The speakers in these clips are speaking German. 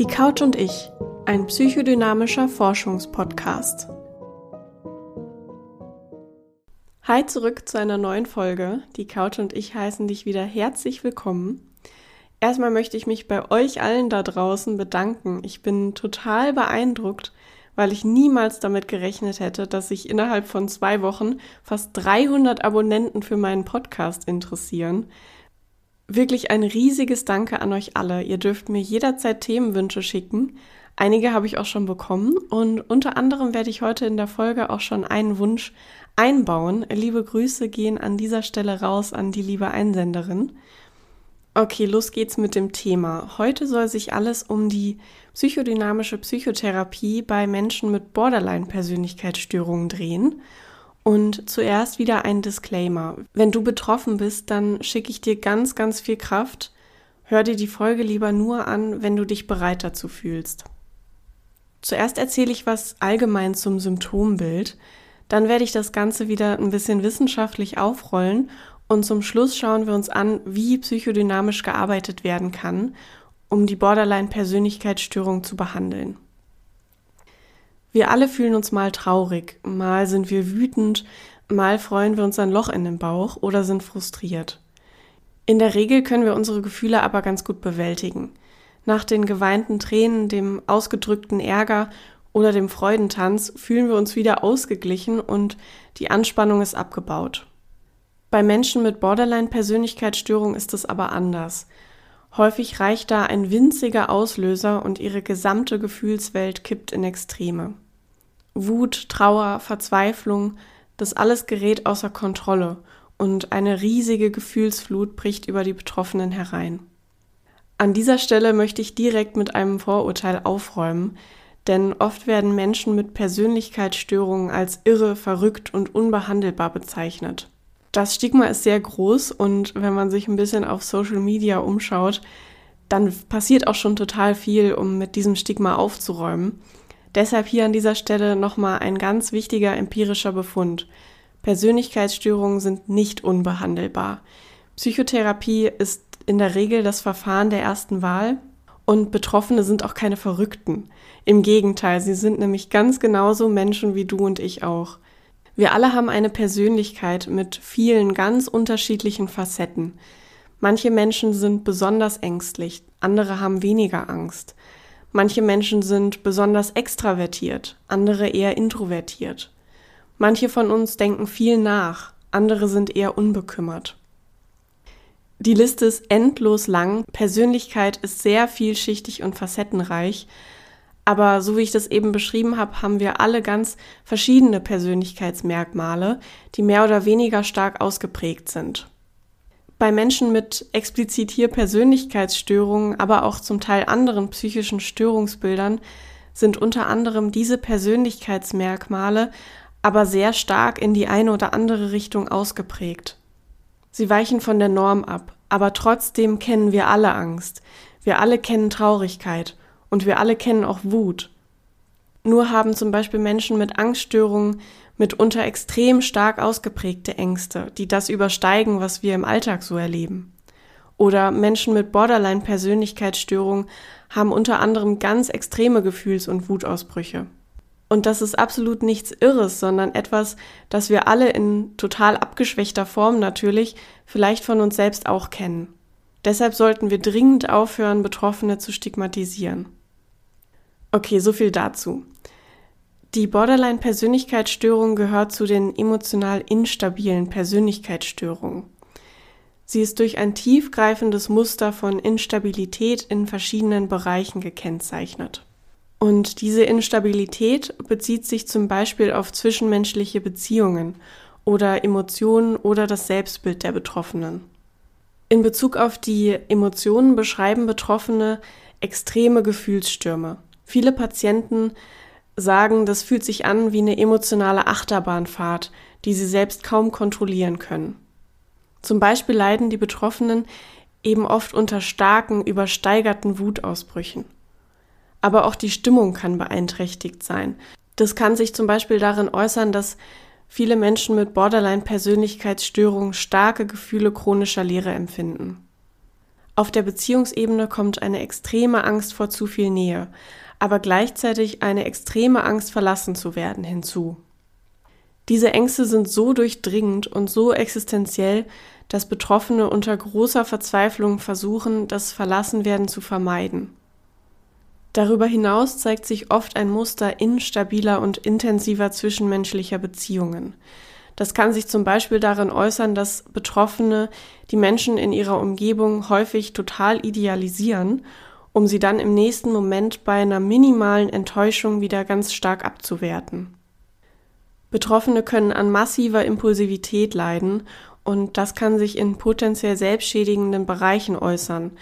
Die Couch und ich, ein psychodynamischer Forschungspodcast. Hi zurück zu einer neuen Folge. Die Couch und ich heißen dich wieder herzlich willkommen. Erstmal möchte ich mich bei euch allen da draußen bedanken. Ich bin total beeindruckt, weil ich niemals damit gerechnet hätte, dass sich innerhalb von zwei Wochen fast 300 Abonnenten für meinen Podcast interessieren. Wirklich ein riesiges Danke an euch alle. Ihr dürft mir jederzeit Themenwünsche schicken. Einige habe ich auch schon bekommen und unter anderem werde ich heute in der Folge auch schon einen Wunsch einbauen. Liebe Grüße gehen an dieser Stelle raus an die liebe Einsenderin. Okay, los geht's mit dem Thema. Heute soll sich alles um die psychodynamische Psychotherapie bei Menschen mit Borderline-Persönlichkeitsstörungen drehen. Und zuerst wieder ein Disclaimer. Wenn du betroffen bist, dann schicke ich dir ganz, ganz viel Kraft. Hör dir die Folge lieber nur an, wenn du dich bereit dazu fühlst. Zuerst erzähle ich was allgemein zum Symptombild. Dann werde ich das Ganze wieder ein bisschen wissenschaftlich aufrollen und zum Schluss schauen wir uns an, wie psychodynamisch gearbeitet werden kann, um die Borderline-Persönlichkeitsstörung zu behandeln. Wir alle fühlen uns mal traurig, mal sind wir wütend, mal freuen wir uns ein Loch in den Bauch oder sind frustriert. In der Regel können wir unsere Gefühle aber ganz gut bewältigen. Nach den geweinten Tränen, dem ausgedrückten Ärger oder dem Freudentanz fühlen wir uns wieder ausgeglichen und die Anspannung ist abgebaut. Bei Menschen mit Borderline-Persönlichkeitsstörung ist es aber anders. Häufig reicht da ein winziger Auslöser und ihre gesamte Gefühlswelt kippt in Extreme. Wut, Trauer, Verzweiflung, das alles gerät außer Kontrolle und eine riesige Gefühlsflut bricht über die Betroffenen herein. An dieser Stelle möchte ich direkt mit einem Vorurteil aufräumen, denn oft werden Menschen mit Persönlichkeitsstörungen als irre, verrückt und unbehandelbar bezeichnet. Das Stigma ist sehr groß und wenn man sich ein bisschen auf Social Media umschaut, dann passiert auch schon total viel, um mit diesem Stigma aufzuräumen. Deshalb hier an dieser Stelle nochmal ein ganz wichtiger empirischer Befund. Persönlichkeitsstörungen sind nicht unbehandelbar. Psychotherapie ist in der Regel das Verfahren der ersten Wahl und Betroffene sind auch keine Verrückten. Im Gegenteil, sie sind nämlich ganz genauso Menschen wie du und ich auch. Wir alle haben eine Persönlichkeit mit vielen ganz unterschiedlichen Facetten. Manche Menschen sind besonders ängstlich, andere haben weniger Angst. Manche Menschen sind besonders extravertiert, andere eher introvertiert. Manche von uns denken viel nach, andere sind eher unbekümmert. Die Liste ist endlos lang, Persönlichkeit ist sehr vielschichtig und facettenreich, aber so wie ich das eben beschrieben habe, haben wir alle ganz verschiedene Persönlichkeitsmerkmale, die mehr oder weniger stark ausgeprägt sind. Bei Menschen mit explizit hier Persönlichkeitsstörungen, aber auch zum Teil anderen psychischen Störungsbildern sind unter anderem diese Persönlichkeitsmerkmale aber sehr stark in die eine oder andere Richtung ausgeprägt. Sie weichen von der Norm ab, aber trotzdem kennen wir alle Angst. Wir alle kennen Traurigkeit und wir alle kennen auch Wut. Nur haben zum Beispiel Menschen mit Angststörungen mitunter extrem stark ausgeprägte Ängste, die das übersteigen, was wir im Alltag so erleben. Oder Menschen mit Borderline-Persönlichkeitsstörungen haben unter anderem ganz extreme Gefühls- und Wutausbrüche. Und das ist absolut nichts Irres, sondern etwas, das wir alle in total abgeschwächter Form natürlich vielleicht von uns selbst auch kennen. Deshalb sollten wir dringend aufhören, Betroffene zu stigmatisieren. Okay, so viel dazu. Die Borderline-Persönlichkeitsstörung gehört zu den emotional instabilen Persönlichkeitsstörungen. Sie ist durch ein tiefgreifendes Muster von Instabilität in verschiedenen Bereichen gekennzeichnet. Und diese Instabilität bezieht sich zum Beispiel auf zwischenmenschliche Beziehungen oder Emotionen oder das Selbstbild der Betroffenen. In Bezug auf die Emotionen beschreiben Betroffene extreme Gefühlsstürme. Viele Patienten sagen, das fühlt sich an wie eine emotionale Achterbahnfahrt, die sie selbst kaum kontrollieren können. Zum Beispiel leiden die Betroffenen eben oft unter starken, übersteigerten Wutausbrüchen. Aber auch die Stimmung kann beeinträchtigt sein. Das kann sich zum Beispiel darin äußern, dass viele Menschen mit Borderline-Persönlichkeitsstörungen starke Gefühle chronischer Leere empfinden. Auf der Beziehungsebene kommt eine extreme Angst vor zu viel Nähe, aber gleichzeitig eine extreme Angst verlassen zu werden hinzu. Diese Ängste sind so durchdringend und so existenziell, dass Betroffene unter großer Verzweiflung versuchen, das Verlassenwerden zu vermeiden. Darüber hinaus zeigt sich oft ein Muster instabiler und intensiver zwischenmenschlicher Beziehungen. Das kann sich zum Beispiel darin äußern, dass Betroffene die Menschen in ihrer Umgebung häufig total idealisieren, um sie dann im nächsten Moment bei einer minimalen Enttäuschung wieder ganz stark abzuwerten. Betroffene können an massiver Impulsivität leiden und das kann sich in potenziell selbstschädigenden Bereichen äußern,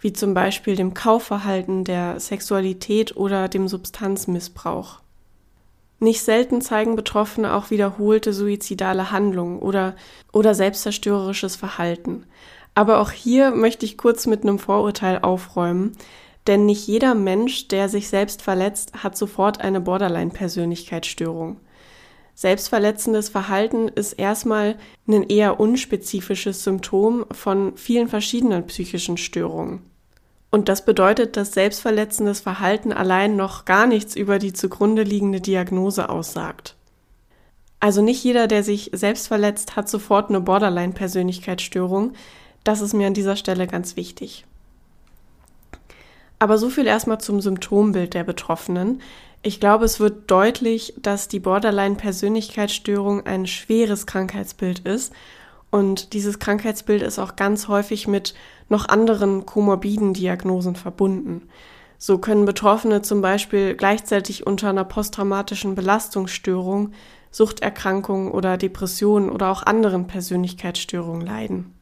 wie zum Beispiel dem Kaufverhalten, der Sexualität oder dem Substanzmissbrauch. Nicht selten zeigen Betroffene auch wiederholte suizidale Handlungen oder, oder selbstzerstörerisches Verhalten. Aber auch hier möchte ich kurz mit einem Vorurteil aufräumen, denn nicht jeder Mensch, der sich selbst verletzt, hat sofort eine Borderline-Persönlichkeitsstörung. Selbstverletzendes Verhalten ist erstmal ein eher unspezifisches Symptom von vielen verschiedenen psychischen Störungen. Und das bedeutet, dass selbstverletzendes Verhalten allein noch gar nichts über die zugrunde liegende Diagnose aussagt. Also nicht jeder, der sich selbst verletzt, hat sofort eine Borderline-Persönlichkeitsstörung. Das ist mir an dieser Stelle ganz wichtig. Aber so viel erstmal zum Symptombild der Betroffenen. Ich glaube, es wird deutlich, dass die Borderline-Persönlichkeitsstörung ein schweres Krankheitsbild ist. Und dieses Krankheitsbild ist auch ganz häufig mit noch anderen komorbiden Diagnosen verbunden. So können Betroffene zum Beispiel gleichzeitig unter einer posttraumatischen Belastungsstörung, Suchterkrankung oder Depression oder auch anderen Persönlichkeitsstörungen leiden.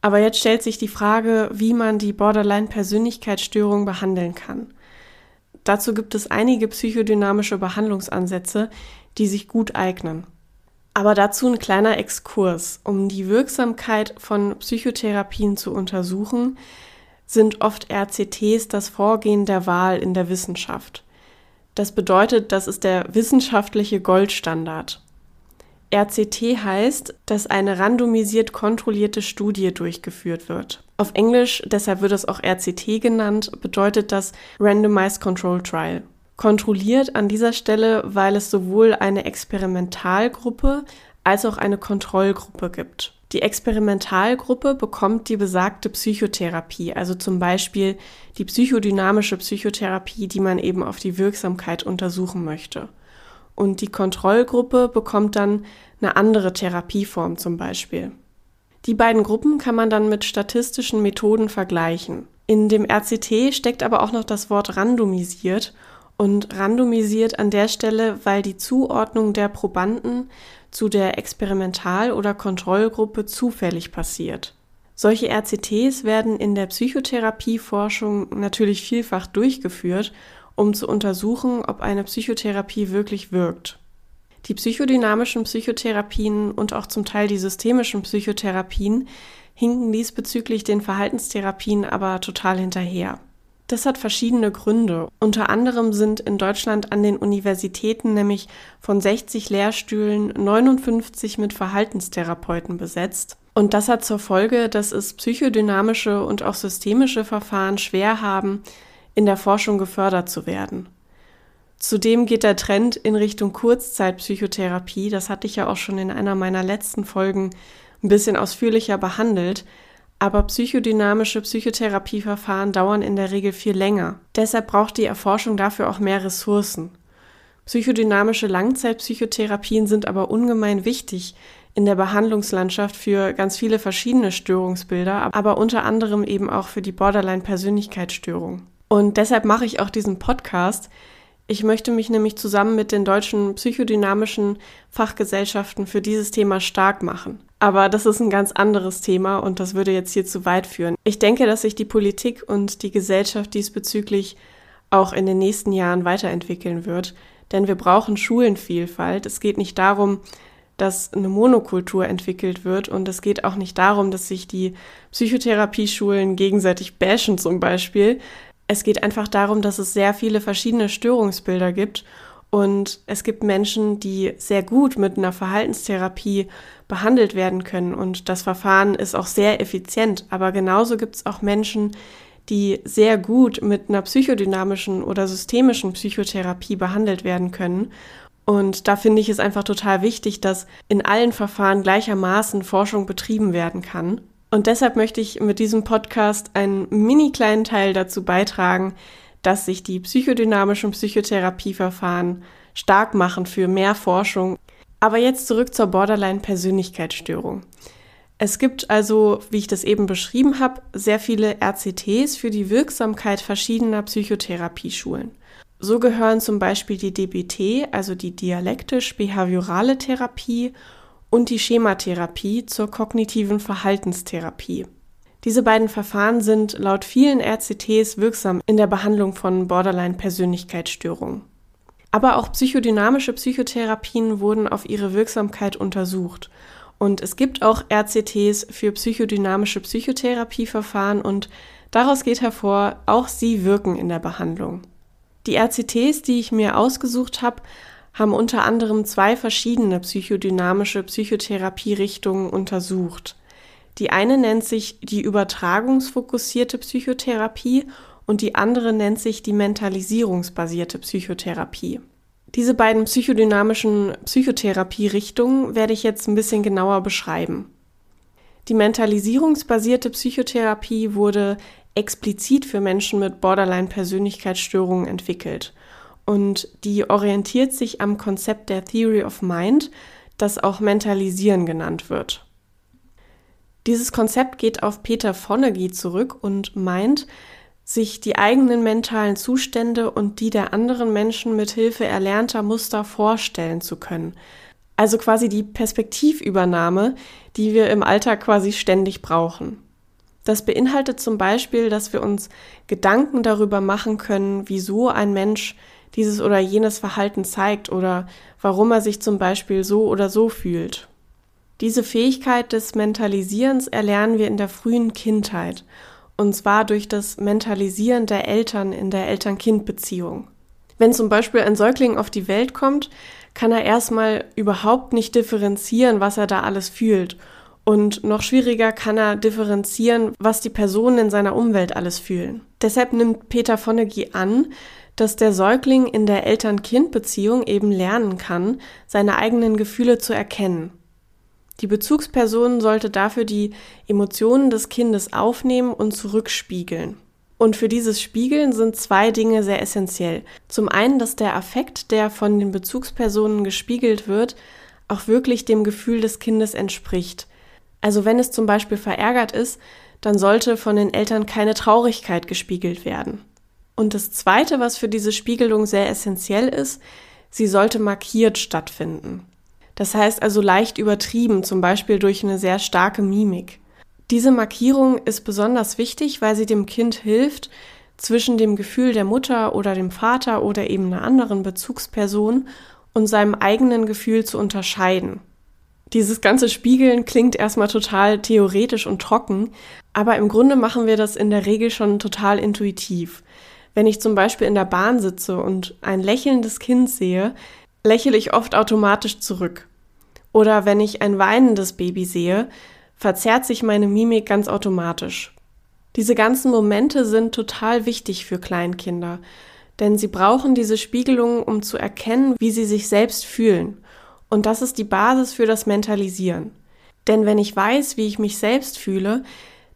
Aber jetzt stellt sich die Frage, wie man die Borderline-Persönlichkeitsstörung behandeln kann. Dazu gibt es einige psychodynamische Behandlungsansätze, die sich gut eignen. Aber dazu ein kleiner Exkurs. Um die Wirksamkeit von Psychotherapien zu untersuchen, sind oft RCTs das Vorgehen der Wahl in der Wissenschaft. Das bedeutet, das ist der wissenschaftliche Goldstandard. RCT heißt, dass eine randomisiert kontrollierte Studie durchgeführt wird. Auf Englisch, deshalb wird es auch RCT genannt, bedeutet das Randomized Control Trial. Kontrolliert an dieser Stelle, weil es sowohl eine Experimentalgruppe als auch eine Kontrollgruppe gibt. Die Experimentalgruppe bekommt die besagte Psychotherapie, also zum Beispiel die psychodynamische Psychotherapie, die man eben auf die Wirksamkeit untersuchen möchte und die Kontrollgruppe bekommt dann eine andere Therapieform zum Beispiel. Die beiden Gruppen kann man dann mit statistischen Methoden vergleichen. In dem RCT steckt aber auch noch das Wort randomisiert und randomisiert an der Stelle, weil die Zuordnung der Probanden zu der Experimental- oder Kontrollgruppe zufällig passiert. Solche RCTs werden in der Psychotherapieforschung natürlich vielfach durchgeführt um zu untersuchen, ob eine Psychotherapie wirklich wirkt. Die psychodynamischen Psychotherapien und auch zum Teil die systemischen Psychotherapien hinken diesbezüglich den Verhaltenstherapien aber total hinterher. Das hat verschiedene Gründe. Unter anderem sind in Deutschland an den Universitäten nämlich von 60 Lehrstühlen 59 mit Verhaltenstherapeuten besetzt. Und das hat zur Folge, dass es psychodynamische und auch systemische Verfahren schwer haben, in der Forschung gefördert zu werden. Zudem geht der Trend in Richtung Kurzzeitpsychotherapie, das hatte ich ja auch schon in einer meiner letzten Folgen ein bisschen ausführlicher behandelt, aber psychodynamische Psychotherapieverfahren dauern in der Regel viel länger. Deshalb braucht die Erforschung dafür auch mehr Ressourcen. Psychodynamische Langzeitpsychotherapien sind aber ungemein wichtig in der Behandlungslandschaft für ganz viele verschiedene Störungsbilder, aber unter anderem eben auch für die Borderline-Persönlichkeitsstörung. Und deshalb mache ich auch diesen Podcast. Ich möchte mich nämlich zusammen mit den deutschen psychodynamischen Fachgesellschaften für dieses Thema stark machen. Aber das ist ein ganz anderes Thema und das würde jetzt hier zu weit führen. Ich denke, dass sich die Politik und die Gesellschaft diesbezüglich auch in den nächsten Jahren weiterentwickeln wird. Denn wir brauchen Schulenvielfalt. Es geht nicht darum, dass eine Monokultur entwickelt wird und es geht auch nicht darum, dass sich die Psychotherapieschulen gegenseitig bashen zum Beispiel, es geht einfach darum, dass es sehr viele verschiedene Störungsbilder gibt Und es gibt Menschen, die sehr gut mit einer Verhaltenstherapie behandelt werden können. Und das Verfahren ist auch sehr effizient. Aber genauso gibt es auch Menschen, die sehr gut mit einer psychodynamischen oder systemischen Psychotherapie behandelt werden können. Und da finde ich es einfach total wichtig, dass in allen Verfahren gleichermaßen Forschung betrieben werden kann. Und deshalb möchte ich mit diesem Podcast einen mini kleinen Teil dazu beitragen, dass sich die psychodynamischen Psychotherapieverfahren stark machen für mehr Forschung. Aber jetzt zurück zur Borderline-Persönlichkeitsstörung. Es gibt also, wie ich das eben beschrieben habe, sehr viele RCTs für die Wirksamkeit verschiedener Psychotherapieschulen. So gehören zum Beispiel die DBT, also die dialektisch-behaviorale Therapie, und die Schematherapie zur kognitiven Verhaltenstherapie. Diese beiden Verfahren sind laut vielen RCTs wirksam in der Behandlung von Borderline-Persönlichkeitsstörungen. Aber auch psychodynamische Psychotherapien wurden auf ihre Wirksamkeit untersucht. Und es gibt auch RCTs für psychodynamische Psychotherapieverfahren und daraus geht hervor, auch sie wirken in der Behandlung. Die RCTs, die ich mir ausgesucht habe, haben unter anderem zwei verschiedene psychodynamische Psychotherapierichtungen untersucht. Die eine nennt sich die übertragungsfokussierte Psychotherapie und die andere nennt sich die mentalisierungsbasierte Psychotherapie. Diese beiden psychodynamischen Psychotherapierichtungen werde ich jetzt ein bisschen genauer beschreiben. Die mentalisierungsbasierte Psychotherapie wurde explizit für Menschen mit Borderline-Persönlichkeitsstörungen entwickelt und die orientiert sich am Konzept der Theory of Mind, das auch Mentalisieren genannt wird. Dieses Konzept geht auf Peter Fonagy zurück und meint, sich die eigenen mentalen Zustände und die der anderen Menschen mit Hilfe erlernter Muster vorstellen zu können. Also quasi die Perspektivübernahme, die wir im Alltag quasi ständig brauchen. Das beinhaltet zum Beispiel, dass wir uns Gedanken darüber machen können, wieso ein Mensch dieses oder jenes Verhalten zeigt oder warum er sich zum Beispiel so oder so fühlt. Diese Fähigkeit des Mentalisierens erlernen wir in der frühen Kindheit, und zwar durch das Mentalisieren der Eltern in der Eltern-Kind-Beziehung. Wenn zum Beispiel ein Säugling auf die Welt kommt, kann er erstmal überhaupt nicht differenzieren, was er da alles fühlt. Und noch schwieriger kann er differenzieren, was die Personen in seiner Umwelt alles fühlen. Deshalb nimmt Peter Fonagy an, dass der Säugling in der Eltern-Kind-Beziehung eben lernen kann, seine eigenen Gefühle zu erkennen. Die Bezugsperson sollte dafür die Emotionen des Kindes aufnehmen und zurückspiegeln. Und für dieses Spiegeln sind zwei Dinge sehr essentiell. Zum einen, dass der Affekt, der von den Bezugspersonen gespiegelt wird, auch wirklich dem Gefühl des Kindes entspricht. Also wenn es zum Beispiel verärgert ist, dann sollte von den Eltern keine Traurigkeit gespiegelt werden. Und das Zweite, was für diese Spiegelung sehr essentiell ist, sie sollte markiert stattfinden. Das heißt also leicht übertrieben, zum Beispiel durch eine sehr starke Mimik. Diese Markierung ist besonders wichtig, weil sie dem Kind hilft, zwischen dem Gefühl der Mutter oder dem Vater oder eben einer anderen Bezugsperson und seinem eigenen Gefühl zu unterscheiden. Dieses ganze Spiegeln klingt erstmal total theoretisch und trocken, aber im Grunde machen wir das in der Regel schon total intuitiv. Wenn ich zum Beispiel in der Bahn sitze und ein lächelndes Kind sehe, lächle ich oft automatisch zurück. Oder wenn ich ein weinendes Baby sehe, verzerrt sich meine Mimik ganz automatisch. Diese ganzen Momente sind total wichtig für Kleinkinder, denn sie brauchen diese Spiegelungen, um zu erkennen, wie sie sich selbst fühlen. Und das ist die Basis für das Mentalisieren. Denn wenn ich weiß, wie ich mich selbst fühle,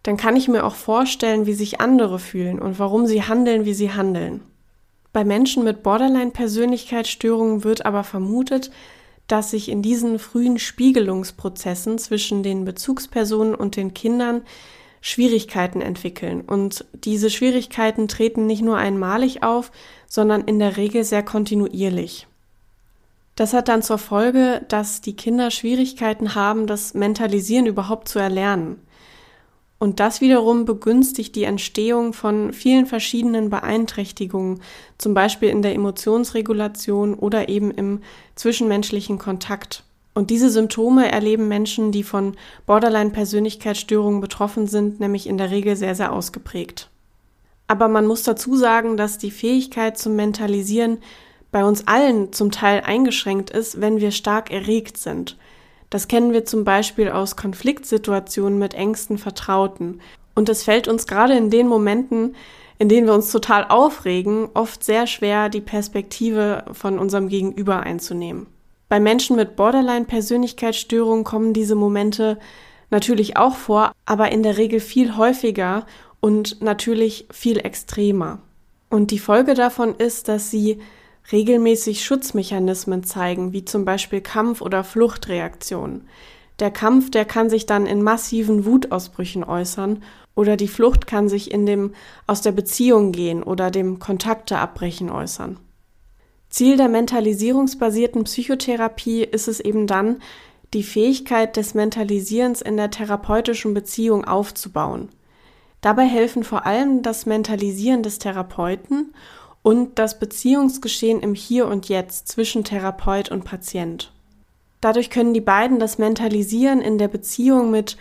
dann kann ich mir auch vorstellen, wie sich andere fühlen und warum sie handeln, wie sie handeln. Bei Menschen mit Borderline-Persönlichkeitsstörungen wird aber vermutet, dass sich in diesen frühen Spiegelungsprozessen zwischen den Bezugspersonen und den Kindern Schwierigkeiten entwickeln. Und diese Schwierigkeiten treten nicht nur einmalig auf, sondern in der Regel sehr kontinuierlich. Das hat dann zur Folge, dass die Kinder Schwierigkeiten haben, das Mentalisieren überhaupt zu erlernen. Und das wiederum begünstigt die Entstehung von vielen verschiedenen Beeinträchtigungen, zum Beispiel in der Emotionsregulation oder eben im zwischenmenschlichen Kontakt. Und diese Symptome erleben Menschen, die von Borderline-Persönlichkeitsstörungen betroffen sind, nämlich in der Regel sehr, sehr ausgeprägt. Aber man muss dazu sagen, dass die Fähigkeit zum Mentalisieren bei uns allen zum Teil eingeschränkt ist, wenn wir stark erregt sind. Das kennen wir zum Beispiel aus Konfliktsituationen mit engsten Vertrauten. Und es fällt uns gerade in den Momenten, in denen wir uns total aufregen, oft sehr schwer, die Perspektive von unserem Gegenüber einzunehmen. Bei Menschen mit Borderline-Persönlichkeitsstörungen kommen diese Momente natürlich auch vor, aber in der Regel viel häufiger und natürlich viel extremer. Und die Folge davon ist, dass sie regelmäßig Schutzmechanismen zeigen, wie zum Beispiel Kampf- oder Fluchtreaktionen. Der Kampf, der kann sich dann in massiven Wutausbrüchen äußern oder die Flucht kann sich in dem aus der Beziehung gehen oder dem Kontakte abbrechen äußern. Ziel der mentalisierungsbasierten Psychotherapie ist es eben dann, die Fähigkeit des Mentalisierens in der therapeutischen Beziehung aufzubauen. Dabei helfen vor allem das Mentalisieren des Therapeuten und das Beziehungsgeschehen im Hier und Jetzt zwischen Therapeut und Patient. Dadurch können die beiden das Mentalisieren in der Beziehung mit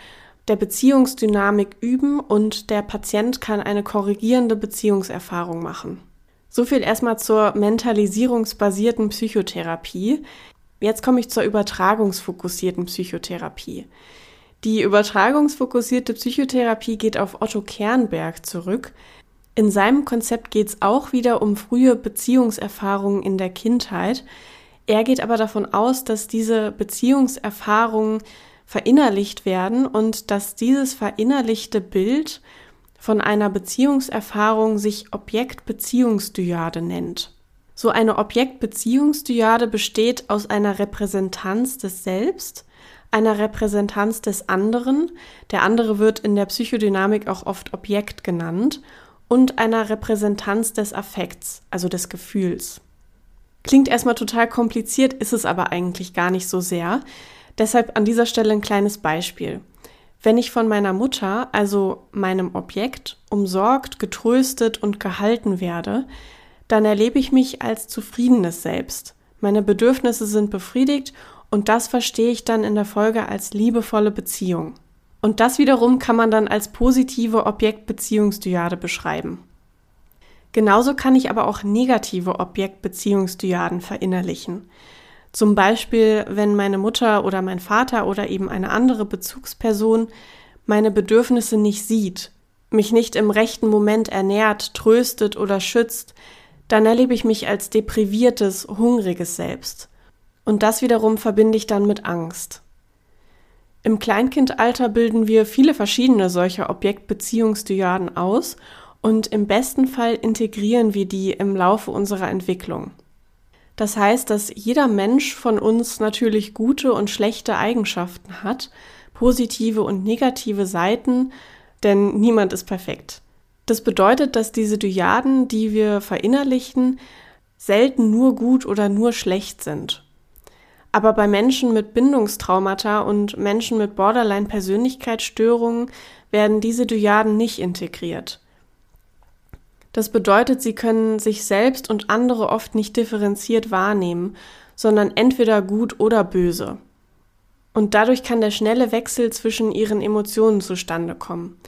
der Beziehungsdynamik üben und der Patient kann eine korrigierende Beziehungserfahrung machen. So viel erstmal zur mentalisierungsbasierten Psychotherapie. Jetzt komme ich zur übertragungsfokussierten Psychotherapie. Die übertragungsfokussierte Psychotherapie geht auf Otto Kernberg zurück, in seinem Konzept geht es auch wieder um frühe Beziehungserfahrungen in der Kindheit. Er geht aber davon aus, dass diese Beziehungserfahrungen verinnerlicht werden und dass dieses verinnerlichte Bild von einer Beziehungserfahrung sich Objektbeziehungsdyade nennt. So eine Objektbeziehungsdyade besteht aus einer Repräsentanz des Selbst, einer Repräsentanz des anderen, der andere wird in der Psychodynamik auch oft Objekt genannt, und einer Repräsentanz des Affekts, also des Gefühls. Klingt erstmal total kompliziert, ist es aber eigentlich gar nicht so sehr. Deshalb an dieser Stelle ein kleines Beispiel. Wenn ich von meiner Mutter, also meinem Objekt, umsorgt, getröstet und gehalten werde, dann erlebe ich mich als zufriedenes Selbst. Meine Bedürfnisse sind befriedigt und das verstehe ich dann in der Folge als liebevolle Beziehung. Und das wiederum kann man dann als positive Objektbeziehungsdyade beschreiben. Genauso kann ich aber auch negative Objektbeziehungsdyaden verinnerlichen. Zum Beispiel, wenn meine Mutter oder mein Vater oder eben eine andere Bezugsperson meine Bedürfnisse nicht sieht, mich nicht im rechten Moment ernährt, tröstet oder schützt, dann erlebe ich mich als depriviertes, hungriges Selbst. Und das wiederum verbinde ich dann mit Angst. Im Kleinkindalter bilden wir viele verschiedene solcher Objektbeziehungsdyaden aus und im besten Fall integrieren wir die im Laufe unserer Entwicklung. Das heißt, dass jeder Mensch von uns natürlich gute und schlechte Eigenschaften hat, positive und negative Seiten, denn niemand ist perfekt. Das bedeutet, dass diese Dyaden, die wir verinnerlichen, selten nur gut oder nur schlecht sind. Aber bei Menschen mit Bindungstraumata und Menschen mit Borderline-Persönlichkeitsstörungen werden diese Dyaden nicht integriert. Das bedeutet, sie können sich selbst und andere oft nicht differenziert wahrnehmen, sondern entweder gut oder böse. Und dadurch kann der schnelle Wechsel zwischen ihren Emotionen zustande kommen.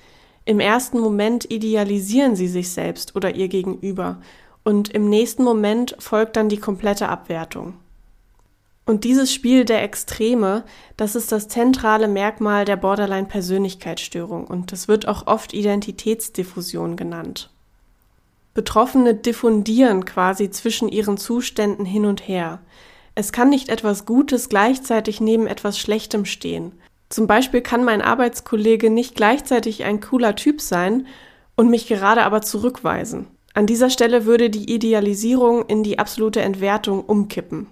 Im ersten Moment idealisieren sie sich selbst oder ihr Gegenüber, und im nächsten Moment folgt dann die komplette Abwertung. Und dieses Spiel der Extreme, das ist das zentrale Merkmal der Borderline-Persönlichkeitsstörung und das wird auch oft Identitätsdiffusion genannt. Betroffene diffundieren quasi zwischen ihren Zuständen hin und her. Es kann nicht etwas Gutes gleichzeitig neben etwas Schlechtem stehen. Zum Beispiel kann mein Arbeitskollege nicht gleichzeitig ein cooler Typ sein und mich gerade aber zurückweisen. An dieser Stelle würde die Idealisierung in die absolute Entwertung umkippen.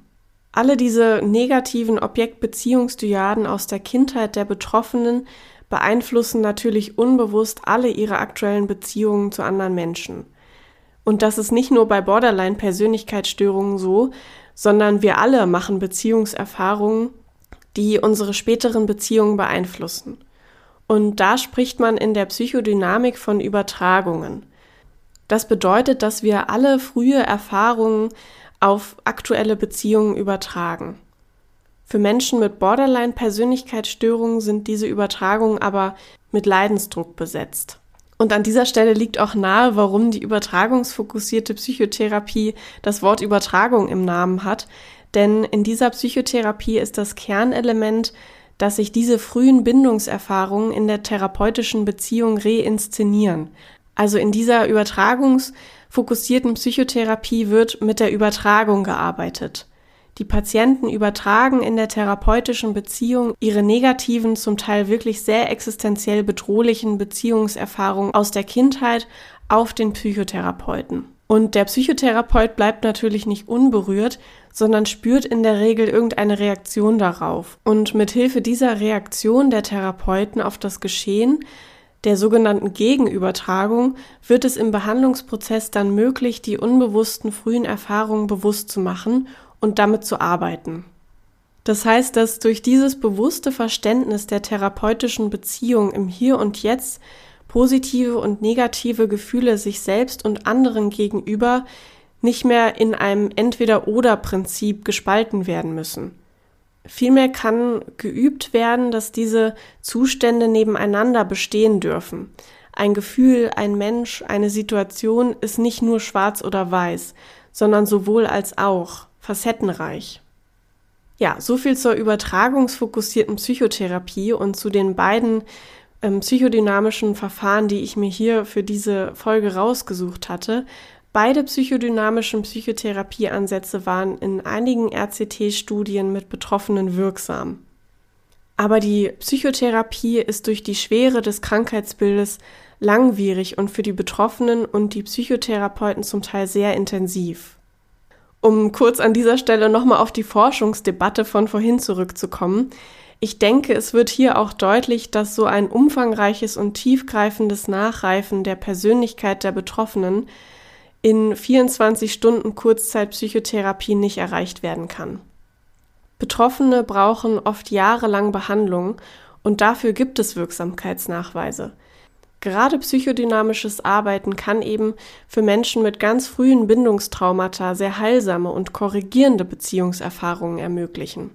Alle diese negativen Objektbeziehungsdyaden aus der Kindheit der Betroffenen beeinflussen natürlich unbewusst alle ihre aktuellen Beziehungen zu anderen Menschen. Und das ist nicht nur bei Borderline-Persönlichkeitsstörungen so, sondern wir alle machen Beziehungserfahrungen, die unsere späteren Beziehungen beeinflussen. Und da spricht man in der Psychodynamik von Übertragungen. Das bedeutet, dass wir alle frühe Erfahrungen auf aktuelle Beziehungen übertragen. Für Menschen mit Borderline-Persönlichkeitsstörungen sind diese Übertragungen aber mit Leidensdruck besetzt. Und an dieser Stelle liegt auch nahe, warum die übertragungsfokussierte Psychotherapie das Wort Übertragung im Namen hat. Denn in dieser Psychotherapie ist das Kernelement, dass sich diese frühen Bindungserfahrungen in der therapeutischen Beziehung reinszenieren. Also in dieser übertragungsfokussierten Psychotherapie wird mit der Übertragung gearbeitet. Die Patienten übertragen in der therapeutischen Beziehung ihre negativen, zum Teil wirklich sehr existenziell bedrohlichen Beziehungserfahrungen aus der Kindheit auf den Psychotherapeuten. Und der Psychotherapeut bleibt natürlich nicht unberührt, sondern spürt in der Regel irgendeine Reaktion darauf. Und mit Hilfe dieser Reaktion der Therapeuten auf das Geschehen, der sogenannten Gegenübertragung, wird es im Behandlungsprozess dann möglich, die unbewussten frühen Erfahrungen bewusst zu machen und damit zu arbeiten. Das heißt, dass durch dieses bewusste Verständnis der therapeutischen Beziehung im Hier und Jetzt positive und negative Gefühle sich selbst und anderen gegenüber nicht mehr in einem Entweder-oder-Prinzip gespalten werden müssen. Vielmehr kann geübt werden, dass diese Zustände nebeneinander bestehen dürfen. Ein Gefühl, ein Mensch, eine Situation ist nicht nur schwarz oder weiß, sondern sowohl als auch facettenreich. Ja, so viel zur übertragungsfokussierten Psychotherapie und zu den beiden ähm, psychodynamischen Verfahren, die ich mir hier für diese Folge rausgesucht hatte. Beide psychodynamischen Psychotherapieansätze waren in einigen RCT-Studien mit Betroffenen wirksam. Aber die Psychotherapie ist durch die Schwere des Krankheitsbildes langwierig und für die Betroffenen und die Psychotherapeuten zum Teil sehr intensiv. Um kurz an dieser Stelle nochmal auf die Forschungsdebatte von vorhin zurückzukommen. Ich denke, es wird hier auch deutlich, dass so ein umfangreiches und tiefgreifendes Nachreifen der Persönlichkeit der Betroffenen in 24 Stunden Kurzzeitpsychotherapie nicht erreicht werden kann. Betroffene brauchen oft jahrelang Behandlung und dafür gibt es Wirksamkeitsnachweise. Gerade psychodynamisches Arbeiten kann eben für Menschen mit ganz frühen Bindungstraumata sehr heilsame und korrigierende Beziehungserfahrungen ermöglichen.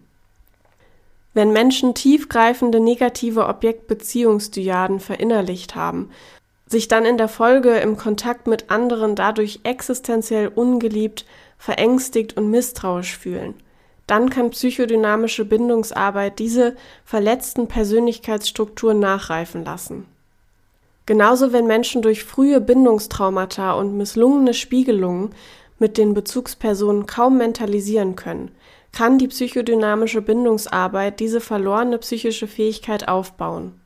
Wenn Menschen tiefgreifende negative Objektbeziehungsdyaden verinnerlicht haben, sich dann in der Folge im Kontakt mit anderen dadurch existenziell ungeliebt, verängstigt und misstrauisch fühlen, dann kann psychodynamische Bindungsarbeit diese verletzten Persönlichkeitsstrukturen nachreifen lassen. Genauso wenn Menschen durch frühe Bindungstraumata und misslungene Spiegelungen mit den Bezugspersonen kaum mentalisieren können, kann die psychodynamische Bindungsarbeit diese verlorene psychische Fähigkeit aufbauen.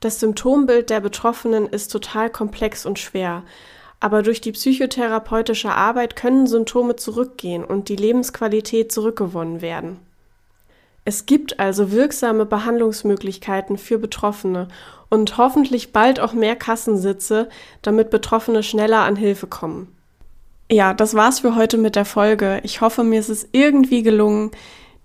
Das Symptombild der Betroffenen ist total komplex und schwer, aber durch die psychotherapeutische Arbeit können Symptome zurückgehen und die Lebensqualität zurückgewonnen werden. Es gibt also wirksame Behandlungsmöglichkeiten für Betroffene und hoffentlich bald auch mehr Kassensitze, damit Betroffene schneller an Hilfe kommen. Ja, das war's für heute mit der Folge. Ich hoffe, mir ist es irgendwie gelungen,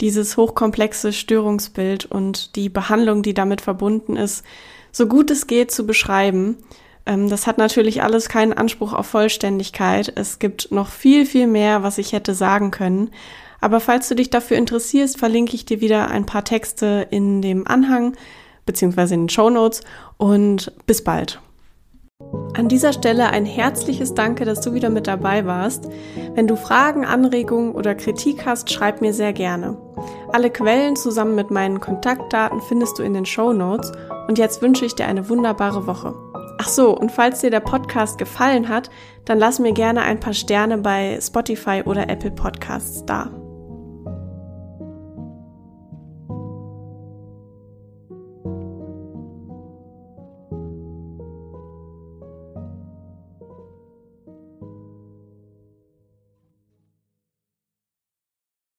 dieses hochkomplexe Störungsbild und die Behandlung, die damit verbunden ist, so gut es geht zu beschreiben. Ähm, das hat natürlich alles keinen Anspruch auf Vollständigkeit. Es gibt noch viel, viel mehr, was ich hätte sagen können. Aber falls du dich dafür interessierst, verlinke ich dir wieder ein paar Texte in dem Anhang beziehungsweise in den Show Notes und bis bald. An dieser Stelle ein herzliches Danke, dass du wieder mit dabei warst. Wenn du Fragen, Anregungen oder Kritik hast, schreib mir sehr gerne. Alle Quellen zusammen mit meinen Kontaktdaten findest du in den Show Notes und jetzt wünsche ich dir eine wunderbare Woche. Ach so, und falls dir der Podcast gefallen hat, dann lass mir gerne ein paar Sterne bei Spotify oder Apple Podcasts da.